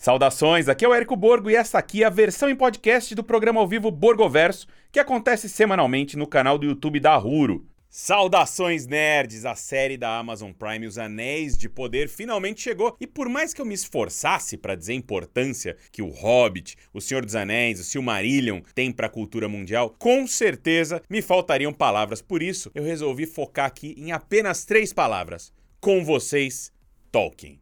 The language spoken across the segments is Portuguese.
Saudações, aqui é o Érico Borgo e essa aqui é a versão em podcast do programa ao vivo Borgoverso, que acontece semanalmente no canal do YouTube da Ruro. Saudações nerds! A série da Amazon Prime Os Anéis de Poder finalmente chegou e por mais que eu me esforçasse para dizer a importância que o Hobbit, o Senhor dos Anéis, o Silmarillion tem para a cultura mundial, com certeza me faltariam palavras. Por isso, eu resolvi focar aqui em apenas três palavras. Com vocês, Tolkien.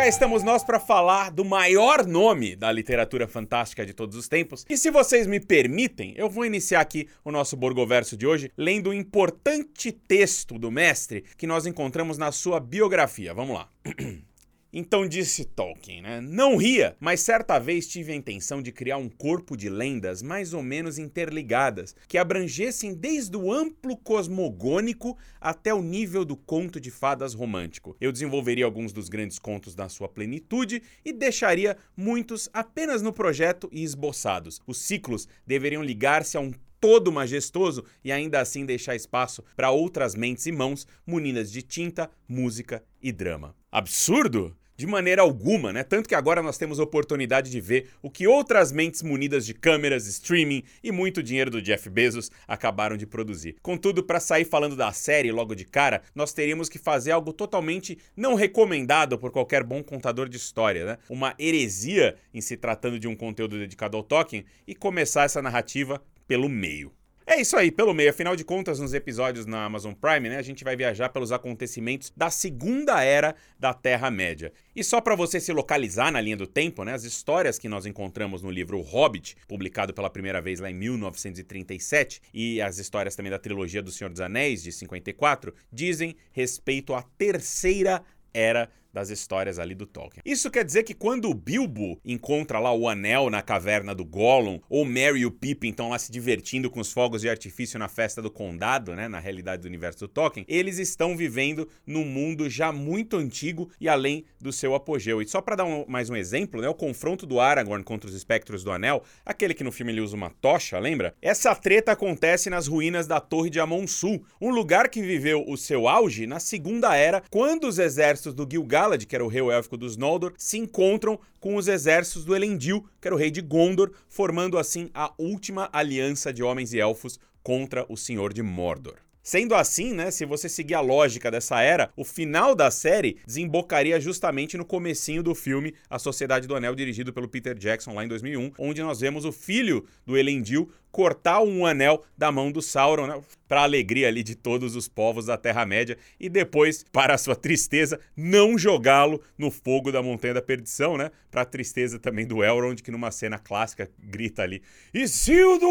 Cá estamos nós para falar do maior nome da literatura fantástica de todos os tempos. E se vocês me permitem, eu vou iniciar aqui o nosso Borgoverso de hoje lendo um importante texto do mestre que nós encontramos na sua biografia. Vamos lá. Então disse Tolkien, né? Não ria, mas certa vez tive a intenção de criar um corpo de lendas mais ou menos interligadas, que abrangessem desde o amplo cosmogônico até o nível do conto de fadas romântico. Eu desenvolveria alguns dos grandes contos na sua plenitude e deixaria muitos apenas no projeto e esboçados. Os ciclos deveriam ligar-se a um todo majestoso e ainda assim deixar espaço para outras mentes e mãos munidas de tinta, música e drama. Absurdo? De maneira alguma, né? Tanto que agora nós temos a oportunidade de ver o que outras mentes munidas de câmeras, streaming e muito dinheiro do Jeff Bezos acabaram de produzir. Contudo, para sair falando da série logo de cara, nós teríamos que fazer algo totalmente não recomendado por qualquer bom contador de história, né? Uma heresia em se tratando de um conteúdo dedicado ao Tolkien e começar essa narrativa pelo meio. É isso aí, pelo meio. Afinal de contas, nos episódios na Amazon Prime, né, a gente vai viajar pelos acontecimentos da Segunda Era da Terra-média. E só para você se localizar na linha do tempo, né, as histórias que nós encontramos no livro O Hobbit, publicado pela primeira vez lá em 1937, e as histórias também da trilogia do Senhor dos Anéis, de 54, dizem respeito à Terceira Era das histórias ali do Tolkien. Isso quer dizer que quando o Bilbo encontra lá o anel na caverna do Gollum, ou Merry e o Pippin estão lá se divertindo com os fogos de artifício na festa do condado, né, na realidade do universo do Tolkien, eles estão vivendo num mundo já muito antigo e além do seu apogeu. E só para dar um, mais um exemplo, né, o confronto do Aragorn contra os espectros do anel, aquele que no filme ele usa uma tocha, lembra? Essa treta acontece nas ruínas da Torre de Amon-Sul, um lugar que viveu o seu auge na Segunda Era, quando os exércitos do Gil-galad Galad, que era o rei élfico dos Noldor, se encontram com os exércitos do Elendil, que era o rei de Gondor, formando assim a última aliança de homens e elfos contra o Senhor de Mordor. Sendo assim, né, se você seguir a lógica dessa era, o final da série desembocaria justamente no comecinho do filme A Sociedade do Anel, dirigido pelo Peter Jackson lá em 2001, onde nós vemos o filho do Elendil cortar um anel da mão do Sauron, né? para alegria ali de todos os povos da Terra-média e depois, para sua tristeza, não jogá-lo no fogo da Montanha da Perdição, né? Para tristeza também do Elrond, que numa cena clássica grita ali: Isildur!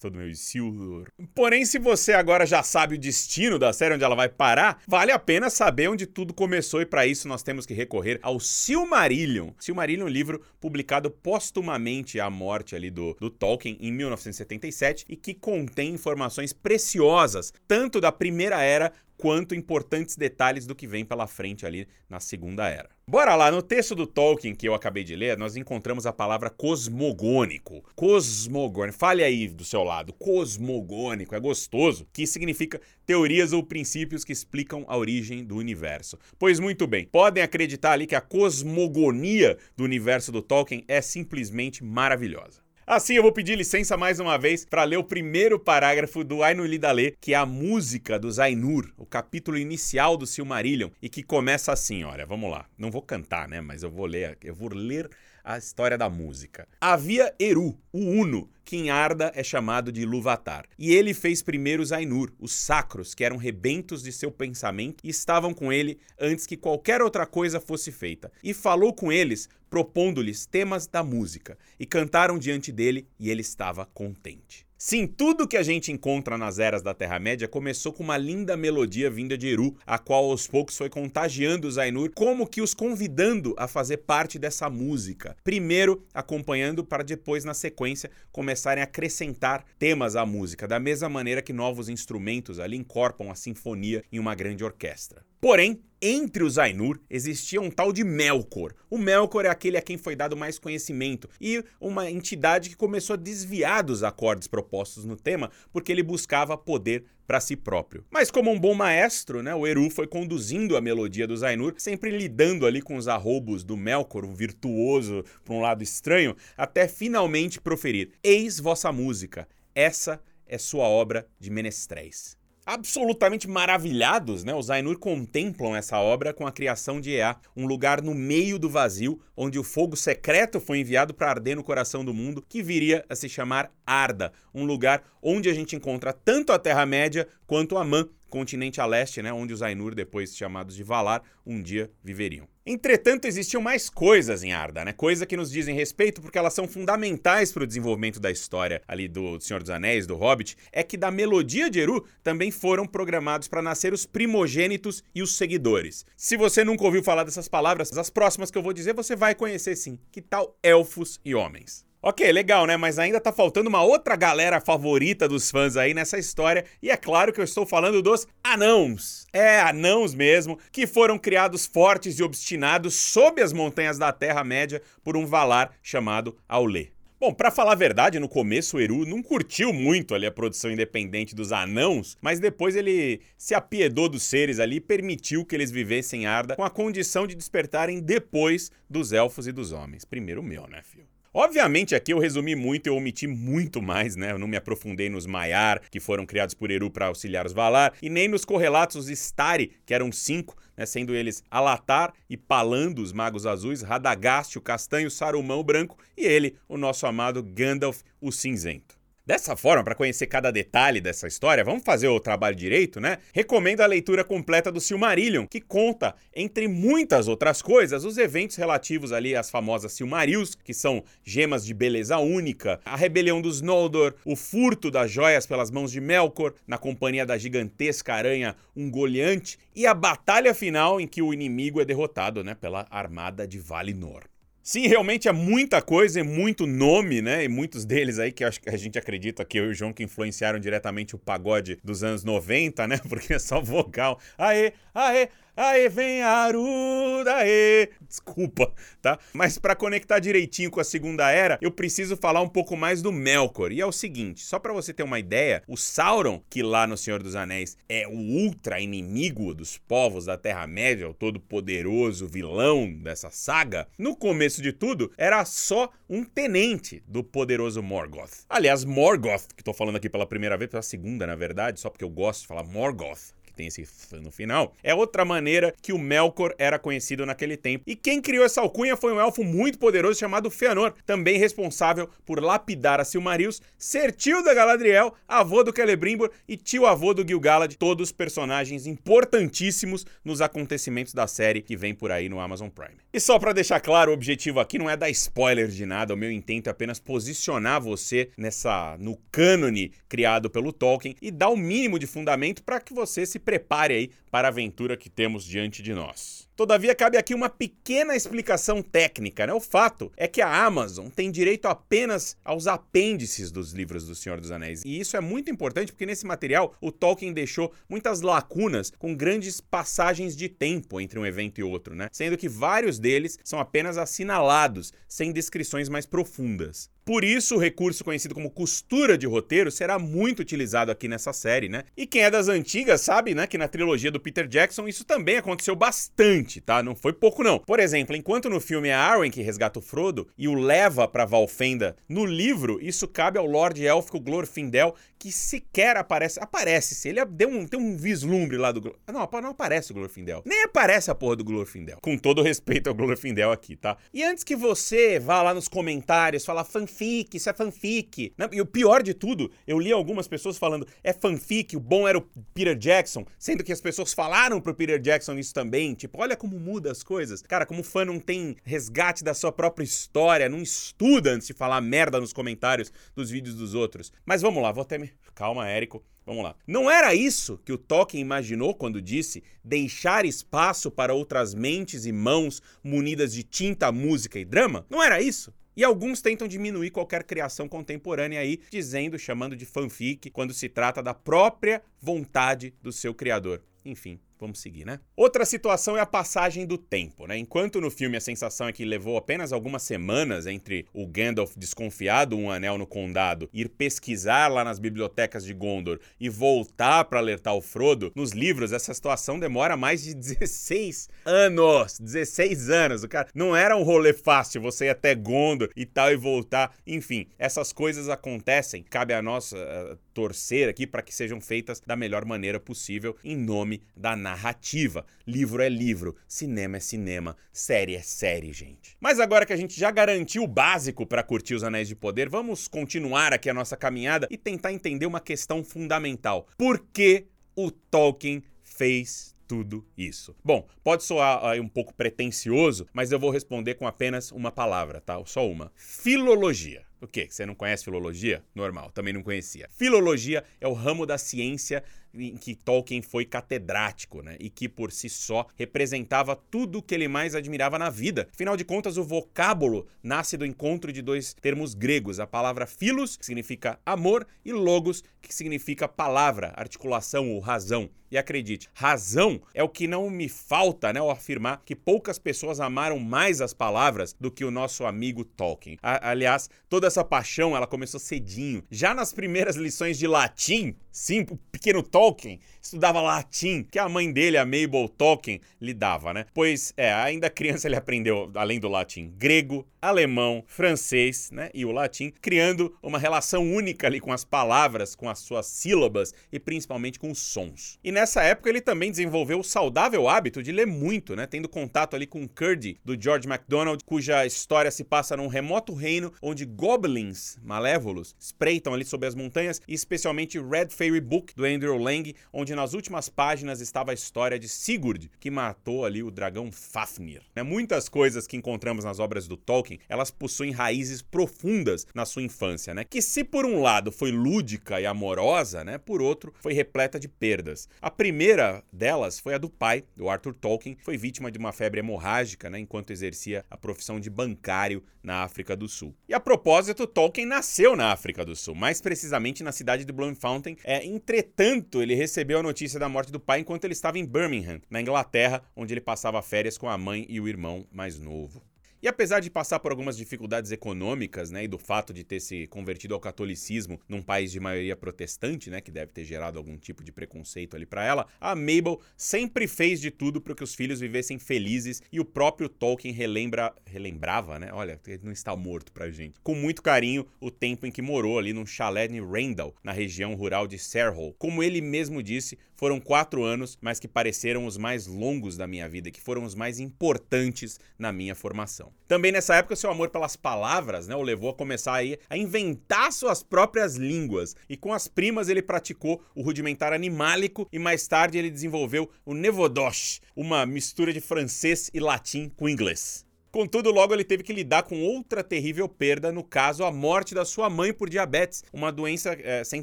Todo meu Isildur. Porém, se você agora já sabe o destino da série, onde ela vai parar, vale a pena saber onde tudo começou e para isso nós temos que recorrer ao Silmarillion. Silmarillion, livro publicado postumamente à morte ali do, do Tolkien em 1977 e que contém informações preciosas, tanto da primeira era quanto importantes detalhes do que vem pela frente ali na segunda era. Bora lá, no texto do Tolkien que eu acabei de ler, nós encontramos a palavra cosmogônico. Cosmogônico, fale aí do seu lado. Cosmogônico é gostoso, que significa teorias ou princípios que explicam a origem do universo. Pois muito bem, podem acreditar ali que a cosmogonia do universo do Tolkien é simplesmente maravilhosa. Assim, eu vou pedir licença mais uma vez para ler o primeiro parágrafo do Ainur Lidale, que é a música dos Ainur, o capítulo inicial do Silmarillion, e que começa assim, olha, vamos lá. Não vou cantar, né, mas eu vou ler, eu vou ler a história da música. Havia Eru, o Uno, que em Arda é chamado de Luvatar. E ele fez primeiro os Ainur, os sacros, que eram rebentos de seu pensamento e estavam com ele antes que qualquer outra coisa fosse feita. E falou com eles, propondo-lhes temas da música, e cantaram diante dele, e ele estava contente. Sim, tudo que a gente encontra nas eras da Terra-média começou com uma linda melodia vinda de Eru, a qual aos poucos foi contagiando os Ainur, como que os convidando a fazer parte dessa música. Primeiro acompanhando para depois, na sequência, começarem a acrescentar temas à música, da mesma maneira que novos instrumentos ali incorporam a sinfonia em uma grande orquestra. Porém, entre os Ainur existia um tal de Melkor. O Melkor é aquele a quem foi dado mais conhecimento e uma entidade que começou a desviar dos acordes propostos no tema porque ele buscava poder para si próprio. Mas como um bom maestro, né, o Eru foi conduzindo a melodia dos Ainur, sempre lidando ali com os arrobos do Melkor, o virtuoso por um lado estranho, até finalmente proferir: Eis vossa música, essa é sua obra de menestréis. Absolutamente maravilhados, né? Os Ainur contemplam essa obra com a criação de Ea, um lugar no meio do vazio, onde o fogo secreto foi enviado para arder no coração do mundo, que viria a se chamar Arda, um lugar onde a gente encontra tanto a Terra-média quanto Amã, continente a leste, né, onde os Ainur, depois chamados de Valar, um dia viveriam. Entretanto, existiam mais coisas em Arda, né? Coisa que nos dizem respeito porque elas são fundamentais para o desenvolvimento da história ali do Senhor dos Anéis, do Hobbit, é que da melodia de Eru também foram programados para nascer os primogênitos e os seguidores. Se você nunca ouviu falar dessas palavras, as próximas que eu vou dizer você vai conhecer sim. Que tal elfos e homens? Ok, legal, né? Mas ainda tá faltando uma outra galera favorita dos fãs aí nessa história, e é claro que eu estou falando dos anãos. É, anãos mesmo, que foram criados fortes e obstinados sob as montanhas da Terra-média por um Valar chamado Aulê. Bom, para falar a verdade, no começo o Eru não curtiu muito ali a produção independente dos anãos, mas depois ele se apiedou dos seres ali e permitiu que eles vivessem Arda com a condição de despertarem depois dos elfos e dos homens. Primeiro o meu, né, filho? Obviamente aqui eu resumi muito, eu omiti muito mais, né? Eu não me aprofundei nos Maiar, que foram criados por Eru para auxiliar os Valar, e nem nos correlatos Stari, que eram cinco, né? sendo eles Alatar e Palando, os Magos Azuis, Radagast, o Castanho, Saruman, o Branco, e ele, o nosso amado Gandalf, o Cinzento. Dessa forma, para conhecer cada detalhe dessa história, vamos fazer o trabalho direito, né? Recomendo a leitura completa do Silmarillion, que conta, entre muitas outras coisas, os eventos relativos ali às famosas Silmarils, que são gemas de beleza única, a rebelião dos Noldor, o furto das joias pelas mãos de Melkor, na companhia da gigantesca aranha Ungoliante, e a batalha final em que o inimigo é derrotado, né, pela armada de Valinor. Sim, realmente é muita coisa e muito nome, né? E muitos deles aí que a gente acredita que eu e o João que influenciaram diretamente o pagode dos anos 90, né? Porque é só vogal. Aê, aê, Aê, vem Aruda, aê! Desculpa, tá? Mas para conectar direitinho com a Segunda Era, eu preciso falar um pouco mais do Melkor. E é o seguinte, só para você ter uma ideia, o Sauron, que lá no Senhor dos Anéis é o ultra inimigo dos povos da Terra-média, o todo poderoso vilão dessa saga, no começo de tudo, era só um tenente do poderoso Morgoth. Aliás, Morgoth, que tô falando aqui pela primeira vez, pela segunda, na verdade, só porque eu gosto de falar Morgoth, que tem esse no final, é outra maneira que o Melkor era conhecido naquele tempo. E quem criou essa alcunha foi um elfo muito poderoso chamado Fëanor, também responsável por lapidar a Silmarils, ser tio da Galadriel, avô do Celebrimbor e tio-avô do Gil-galad, todos personagens importantíssimos nos acontecimentos da série que vem por aí no Amazon Prime. E só para deixar claro, o objetivo aqui não é dar spoiler de nada, o meu intento é apenas posicionar você nessa no cânone criado pelo Tolkien e dar o mínimo de fundamento para que você se prepare aí para a aventura que temos diante de nós. Todavia, cabe aqui uma pequena explicação técnica, né? O fato é que a Amazon tem direito apenas aos apêndices dos livros do Senhor dos Anéis. E isso é muito importante porque nesse material o Tolkien deixou muitas lacunas com grandes passagens de tempo entre um evento e outro, né? Sendo que vários deles são apenas assinalados, sem descrições mais profundas. Por isso, o recurso conhecido como costura de roteiro será muito utilizado aqui nessa série, né? E quem é das antigas sabe, né, que na trilogia do Peter Jackson isso também aconteceu bastante, tá? Não foi pouco não. Por exemplo, enquanto no filme é Arwen que resgata o Frodo e o leva para Valfenda, no livro isso cabe ao Lord Élfico Glorfindel, que sequer aparece, aparece se ele deu um tem um vislumbre lá do Não, não aparece o Glorfindel. Nem aparece a porra do Glorfindel. Com todo respeito ao Glorfindel aqui, tá? E antes que você vá lá nos comentários falar fanfic, isso é fanfic. E o pior de tudo, eu li algumas pessoas falando é fanfic, o bom era o Peter Jackson, sendo que as pessoas falaram pro Peter Jackson isso também. Tipo, olha como muda as coisas. Cara, como fã não tem resgate da sua própria história, não estuda antes de falar merda nos comentários dos vídeos dos outros. Mas vamos lá, vou até me. Calma, Érico. Vamos lá. Não era isso que o Tolkien imaginou quando disse deixar espaço para outras mentes e mãos munidas de tinta, música e drama? Não era isso? E alguns tentam diminuir qualquer criação contemporânea aí, dizendo, chamando de fanfic, quando se trata da própria vontade do seu criador. Enfim, vamos seguir, né? Outra situação é a passagem do tempo, né? Enquanto no filme a sensação é que levou apenas algumas semanas entre o Gandalf desconfiado um anel no condado, ir pesquisar lá nas bibliotecas de Gondor e voltar para alertar o Frodo, nos livros essa situação demora mais de 16 anos. 16 anos. O cara não era um rolê fácil você ir até Gondor e tal e voltar. Enfim, essas coisas acontecem. Cabe a nós uh, torcer aqui para que sejam feitas da melhor maneira possível em nome da narrativa. Livro é livro, cinema é cinema, série é série, gente. Mas agora que a gente já garantiu o básico para curtir os Anéis de Poder, vamos continuar aqui a nossa caminhada e tentar entender uma questão fundamental. Por que o Tolkien fez tudo isso? Bom, pode soar aí um pouco pretensioso, mas eu vou responder com apenas uma palavra, tá? Só uma. Filologia. O quê? Você não conhece filologia? Normal, também não conhecia. Filologia é o ramo da ciência em que Tolkien foi catedrático, né? E que por si só representava tudo o que ele mais admirava na vida. Afinal de contas, o vocábulo nasce do encontro de dois termos gregos, a palavra philos, que significa amor, e logos, que significa palavra, articulação ou razão. E acredite, razão é o que não me falta, né, ao afirmar que poucas pessoas amaram mais as palavras do que o nosso amigo Tolkien. A aliás, toda essa paixão, ela começou cedinho. Já nas primeiras lições de latim, sim, o pequeno Tolkien Tolkien estudava latim, que a mãe dele, a Mabel Tolkien, lhe dava, né? Pois, é, ainda criança ele aprendeu, além do latim, grego, alemão, francês, né, e o latim, criando uma relação única ali com as palavras, com as suas sílabas e principalmente com os sons. E nessa época ele também desenvolveu o saudável hábito de ler muito, né, tendo contato ali com Curdy, do George MacDonald, cuja história se passa num remoto reino onde goblins malévolos espreitam ali sobre as montanhas, e especialmente Red Fairy Book, do Andrew Lang, onde nas últimas páginas estava a história de Sigurd, que matou ali o dragão Fafnir. Né, muitas coisas que encontramos nas obras do Tolkien, elas possuem raízes profundas na sua infância, né, que se por um lado foi lúdica e amorosa, né, por outro foi repleta de perdas. A primeira delas foi a do pai, do Arthur Tolkien, foi vítima de uma febre hemorrágica, né, enquanto exercia a profissão de bancário na África do Sul. E a propósito, Tolkien nasceu na África do Sul, mais precisamente na cidade de Bloemfontein. É, entretanto, ele recebeu a notícia da morte do pai enquanto ele estava em Birmingham, na Inglaterra, onde ele passava férias com a mãe e o irmão mais novo. E apesar de passar por algumas dificuldades econômicas, né, e do fato de ter se convertido ao catolicismo num país de maioria protestante, né, que deve ter gerado algum tipo de preconceito ali para ela, a Mabel sempre fez de tudo para que os filhos vivessem felizes e o próprio Tolkien relembra, relembrava, né? Olha, ele não está morto pra gente. Com muito carinho o tempo em que morou ali num chalé em Randall, na região rural de Sarehole. Como ele mesmo disse, foram quatro anos, mas que pareceram os mais longos da minha vida, que foram os mais importantes na minha formação. Também nessa época, seu amor pelas palavras né, o levou a começar aí a inventar suas próprias línguas. E com as primas ele praticou o rudimentar animálico e mais tarde ele desenvolveu o Nevodosh, uma mistura de francês e latim com inglês. Contudo, logo ele teve que lidar com outra terrível perda, no caso, a morte da sua mãe por diabetes, uma doença é, sem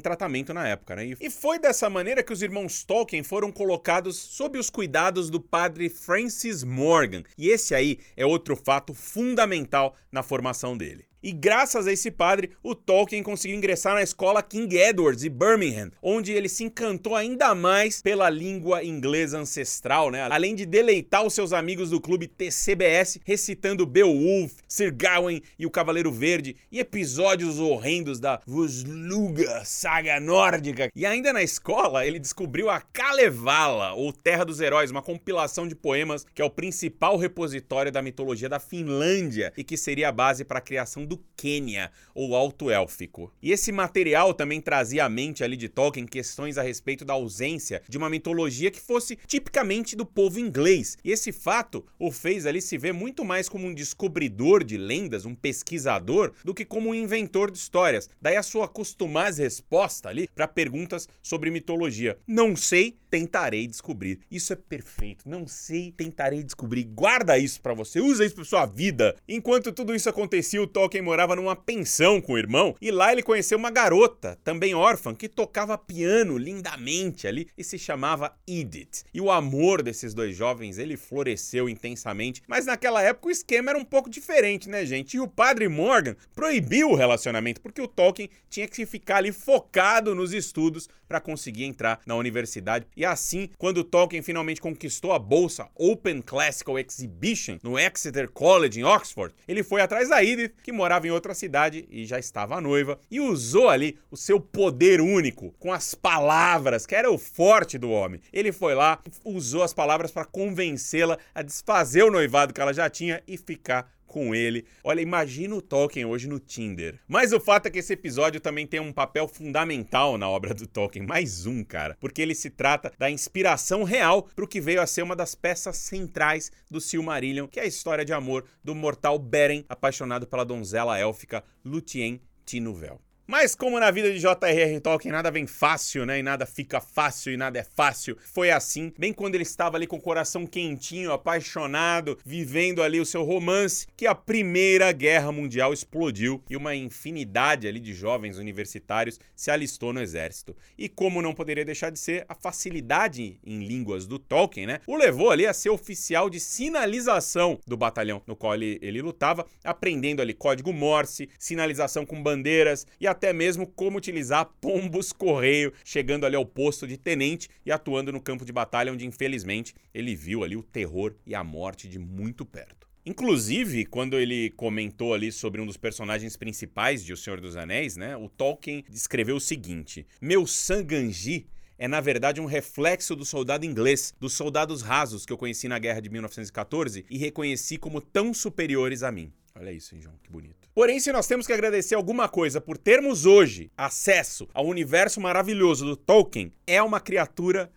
tratamento na época, né? E foi dessa maneira que os irmãos Tolkien foram colocados sob os cuidados do padre Francis Morgan. E esse aí é outro fato fundamental na formação dele. E graças a esse padre, o Tolkien conseguiu ingressar na escola King Edwards de Birmingham, onde ele se encantou ainda mais pela língua inglesa ancestral, né? Além de deleitar os seus amigos do clube TCBS recitando Beowulf, Sir Gawain e o Cavaleiro Verde e episódios horrendos da Vosluga, saga nórdica. E ainda na escola, ele descobriu a Kalevala, ou Terra dos Heróis, uma compilação de poemas que é o principal repositório da mitologia da Finlândia e que seria a base para a criação do Quênia, ou Alto Élfico. E esse material também trazia à mente ali de Tolkien questões a respeito da ausência de uma mitologia que fosse tipicamente do povo inglês. E esse fato o fez ali se ver muito mais como um descobridor de lendas, um pesquisador, do que como um inventor de histórias. Daí a sua costumaz resposta ali para perguntas sobre mitologia. Não sei, tentarei descobrir. Isso é perfeito. Não sei, tentarei descobrir. Guarda isso para você, usa isso para sua vida. Enquanto tudo isso acontecia, o Tolkien Morava numa pensão com o irmão e lá ele conheceu uma garota, também órfã, que tocava piano lindamente ali e se chamava Edith. E o amor desses dois jovens, ele floresceu intensamente, mas naquela época o esquema era um pouco diferente, né, gente? E o padre Morgan proibiu o relacionamento porque o Tolkien tinha que ficar ali focado nos estudos para conseguir entrar na universidade. E assim, quando Tolkien finalmente conquistou a bolsa Open Classical Exhibition no Exeter College em Oxford, ele foi atrás da Edith, que morava em outra cidade e já estava noiva, e usou ali o seu poder único com as palavras, que era o forte do homem. Ele foi lá, usou as palavras para convencê-la a desfazer o noivado que ela já tinha e ficar com ele. Olha, imagina o Tolkien hoje no Tinder. Mas o fato é que esse episódio também tem um papel fundamental na obra do Tolkien, mais um, cara, porque ele se trata da inspiração real para o que veio a ser uma das peças centrais do Silmarillion, que é a história de amor do mortal Beren, apaixonado pela donzela élfica Lúthien Tinuvel. Mas como na vida de J.R.R. Tolkien nada vem fácil, né? E nada fica fácil e nada é fácil. Foi assim, bem quando ele estava ali com o coração quentinho, apaixonado, vivendo ali o seu romance, que a Primeira Guerra Mundial explodiu e uma infinidade ali de jovens universitários se alistou no exército. E como não poderia deixar de ser, a facilidade em línguas do Tolkien, né? O levou ali a ser oficial de sinalização do batalhão no qual ele, ele lutava, aprendendo ali código Morse, sinalização com bandeiras e a até mesmo como utilizar pombos correio, chegando ali ao posto de tenente e atuando no campo de batalha, onde infelizmente ele viu ali o terror e a morte de muito perto. Inclusive, quando ele comentou ali sobre um dos personagens principais de O Senhor dos Anéis, né, o Tolkien descreveu o seguinte: Meu Sanganji é na verdade um reflexo do soldado inglês, dos soldados rasos que eu conheci na guerra de 1914 e reconheci como tão superiores a mim. Olha isso, hein, João, que bonito. Porém, se nós temos que agradecer alguma coisa por termos hoje acesso ao universo maravilhoso do Tolkien, é uma criatura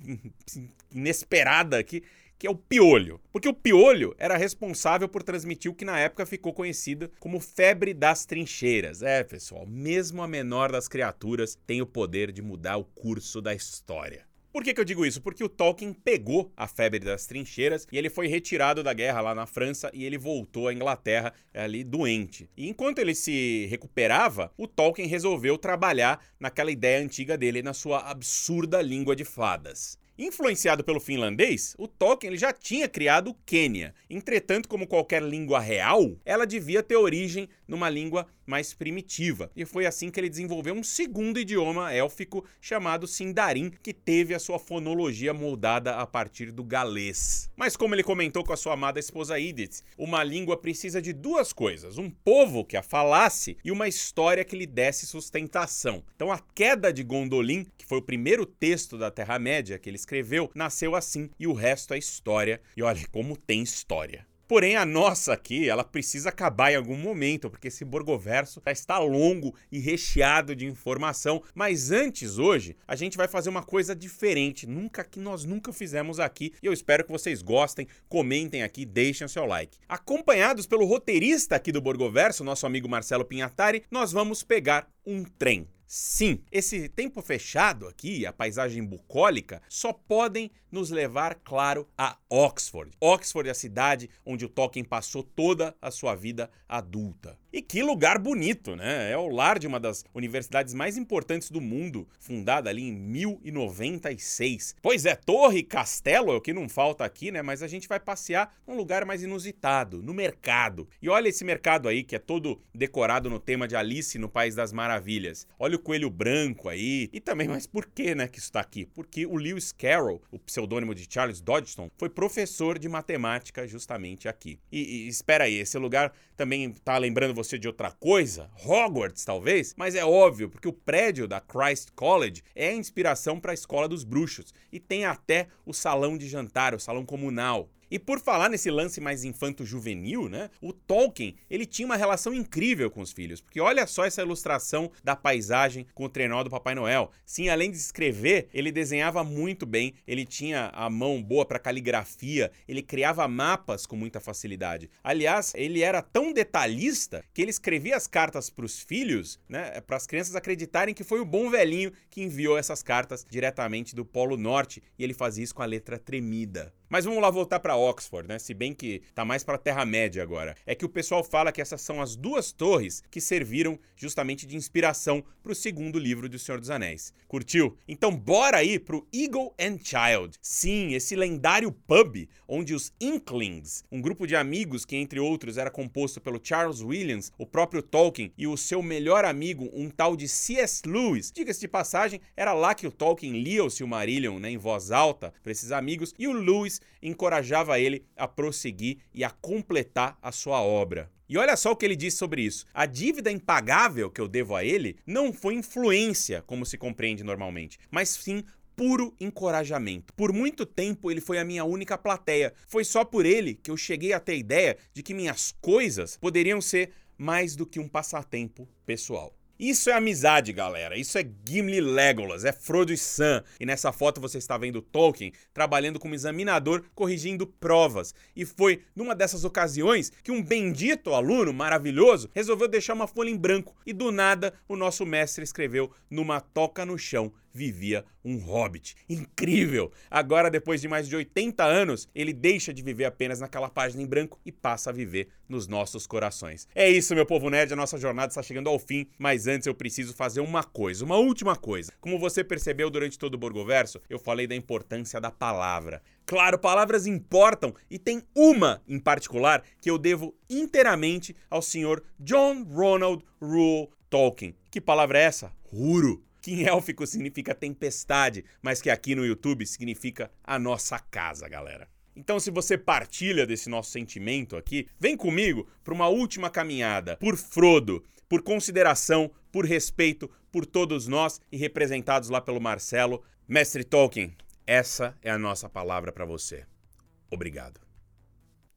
inesperada que que é o piolho. Porque o piolho era responsável por transmitir o que na época ficou conhecido como febre das trincheiras. É, pessoal, mesmo a menor das criaturas tem o poder de mudar o curso da história. Por que, que, eu digo isso? Porque o Tolkien pegou a febre das trincheiras e ele foi retirado da guerra lá na França e ele voltou à Inglaterra ali doente. E enquanto ele se recuperava, o Tolkien resolveu trabalhar naquela ideia antiga dele na sua absurda língua de fadas. Influenciado pelo finlandês, o Tolkien ele já tinha criado o Quênia. Entretanto, como qualquer língua real, ela devia ter origem numa língua mais primitiva. E foi assim que ele desenvolveu um segundo idioma élfico chamado Sindarin, que teve a sua fonologia moldada a partir do galês. Mas como ele comentou com a sua amada esposa Edith, uma língua precisa de duas coisas: um povo que a falasse e uma história que lhe desse sustentação. Então a queda de Gondolin, que foi o primeiro texto da Terra-média que ele escreveu, nasceu assim e o resto é história. E olha como tem história. Porém, a nossa aqui, ela precisa acabar em algum momento, porque esse Borgoverso já está longo e recheado de informação. Mas antes, hoje, a gente vai fazer uma coisa diferente, nunca que nós nunca fizemos aqui. E eu espero que vocês gostem, comentem aqui, deixem o seu like. Acompanhados pelo roteirista aqui do Borgoverso, nosso amigo Marcelo Pinhatari, nós vamos pegar um trem. Sim, esse tempo fechado aqui, a paisagem bucólica, só podem nos levar, claro, a Oxford. Oxford é a cidade onde o Tolkien passou toda a sua vida adulta. E que lugar bonito, né? É o lar de uma das universidades mais importantes do mundo, fundada ali em 1096. Pois é, torre e castelo é o que não falta aqui, né? Mas a gente vai passear num lugar mais inusitado, no mercado. E olha esse mercado aí que é todo decorado no tema de Alice no País das Maravilhas. Olha o coelho branco aí. E também, mas por que, né, que isso tá aqui? Porque o Lewis Carroll, o pseudônimo de Charles Dodgson, foi professor de matemática justamente aqui. E, e espera aí, esse lugar também tá lembrando você você de outra coisa, Hogwarts talvez, mas é óbvio porque o prédio da Christ College é a inspiração para a escola dos bruxos e tem até o salão de jantar, o salão comunal. E por falar nesse lance mais infanto-juvenil, né? O Tolkien, ele tinha uma relação incrível com os filhos, porque olha só essa ilustração da paisagem com o trenó do Papai Noel. Sim, além de escrever, ele desenhava muito bem, ele tinha a mão boa para caligrafia, ele criava mapas com muita facilidade. Aliás, ele era tão detalhista que ele escrevia as cartas para os filhos, né, para as crianças acreditarem que foi o bom velhinho que enviou essas cartas diretamente do Polo Norte, e ele fazia isso com a letra tremida. Mas vamos lá voltar para Oxford, né? Se bem que tá mais para Terra-média agora. É que o pessoal fala que essas são as duas torres que serviram justamente de inspiração para o segundo livro do Senhor dos Anéis. Curtiu? Então bora aí pro Eagle and Child. Sim, esse lendário pub onde os Inklings, um grupo de amigos que entre outros era composto pelo Charles Williams, o próprio Tolkien e o seu melhor amigo, um tal de C.S. Lewis. Diga-se de passagem, era lá que o Tolkien lia o Silmarillion né, em voz alta para esses amigos e o Lewis encorajava ele a prosseguir e a completar a sua obra. E olha só o que ele disse sobre isso. A dívida impagável que eu devo a ele não foi influência, como se compreende normalmente, mas sim puro encorajamento. Por muito tempo ele foi a minha única plateia. Foi só por ele que eu cheguei a ter a ideia de que minhas coisas poderiam ser mais do que um passatempo pessoal. Isso é amizade, galera. Isso é Gimli Legolas, é Frodo e Sam. E nessa foto você está vendo Tolkien trabalhando como examinador, corrigindo provas. E foi numa dessas ocasiões que um bendito aluno maravilhoso resolveu deixar uma folha em branco e do nada o nosso mestre escreveu numa toca no chão vivia um hobbit. Incrível! Agora, depois de mais de 80 anos, ele deixa de viver apenas naquela página em branco e passa a viver nos nossos corações. É isso, meu povo nerd, a nossa jornada está chegando ao fim, mas antes eu preciso fazer uma coisa, uma última coisa. Como você percebeu durante todo o Borgoverso, eu falei da importância da palavra. Claro, palavras importam e tem uma em particular que eu devo inteiramente ao senhor John Ronald Rule Tolkien. Que palavra é essa? Ruro que em élfico significa tempestade, mas que aqui no YouTube significa a nossa casa, galera. Então, se você partilha desse nosso sentimento aqui, vem comigo para uma última caminhada por Frodo, por consideração, por respeito por todos nós e representados lá pelo Marcelo. Mestre Tolkien, essa é a nossa palavra para você. Obrigado.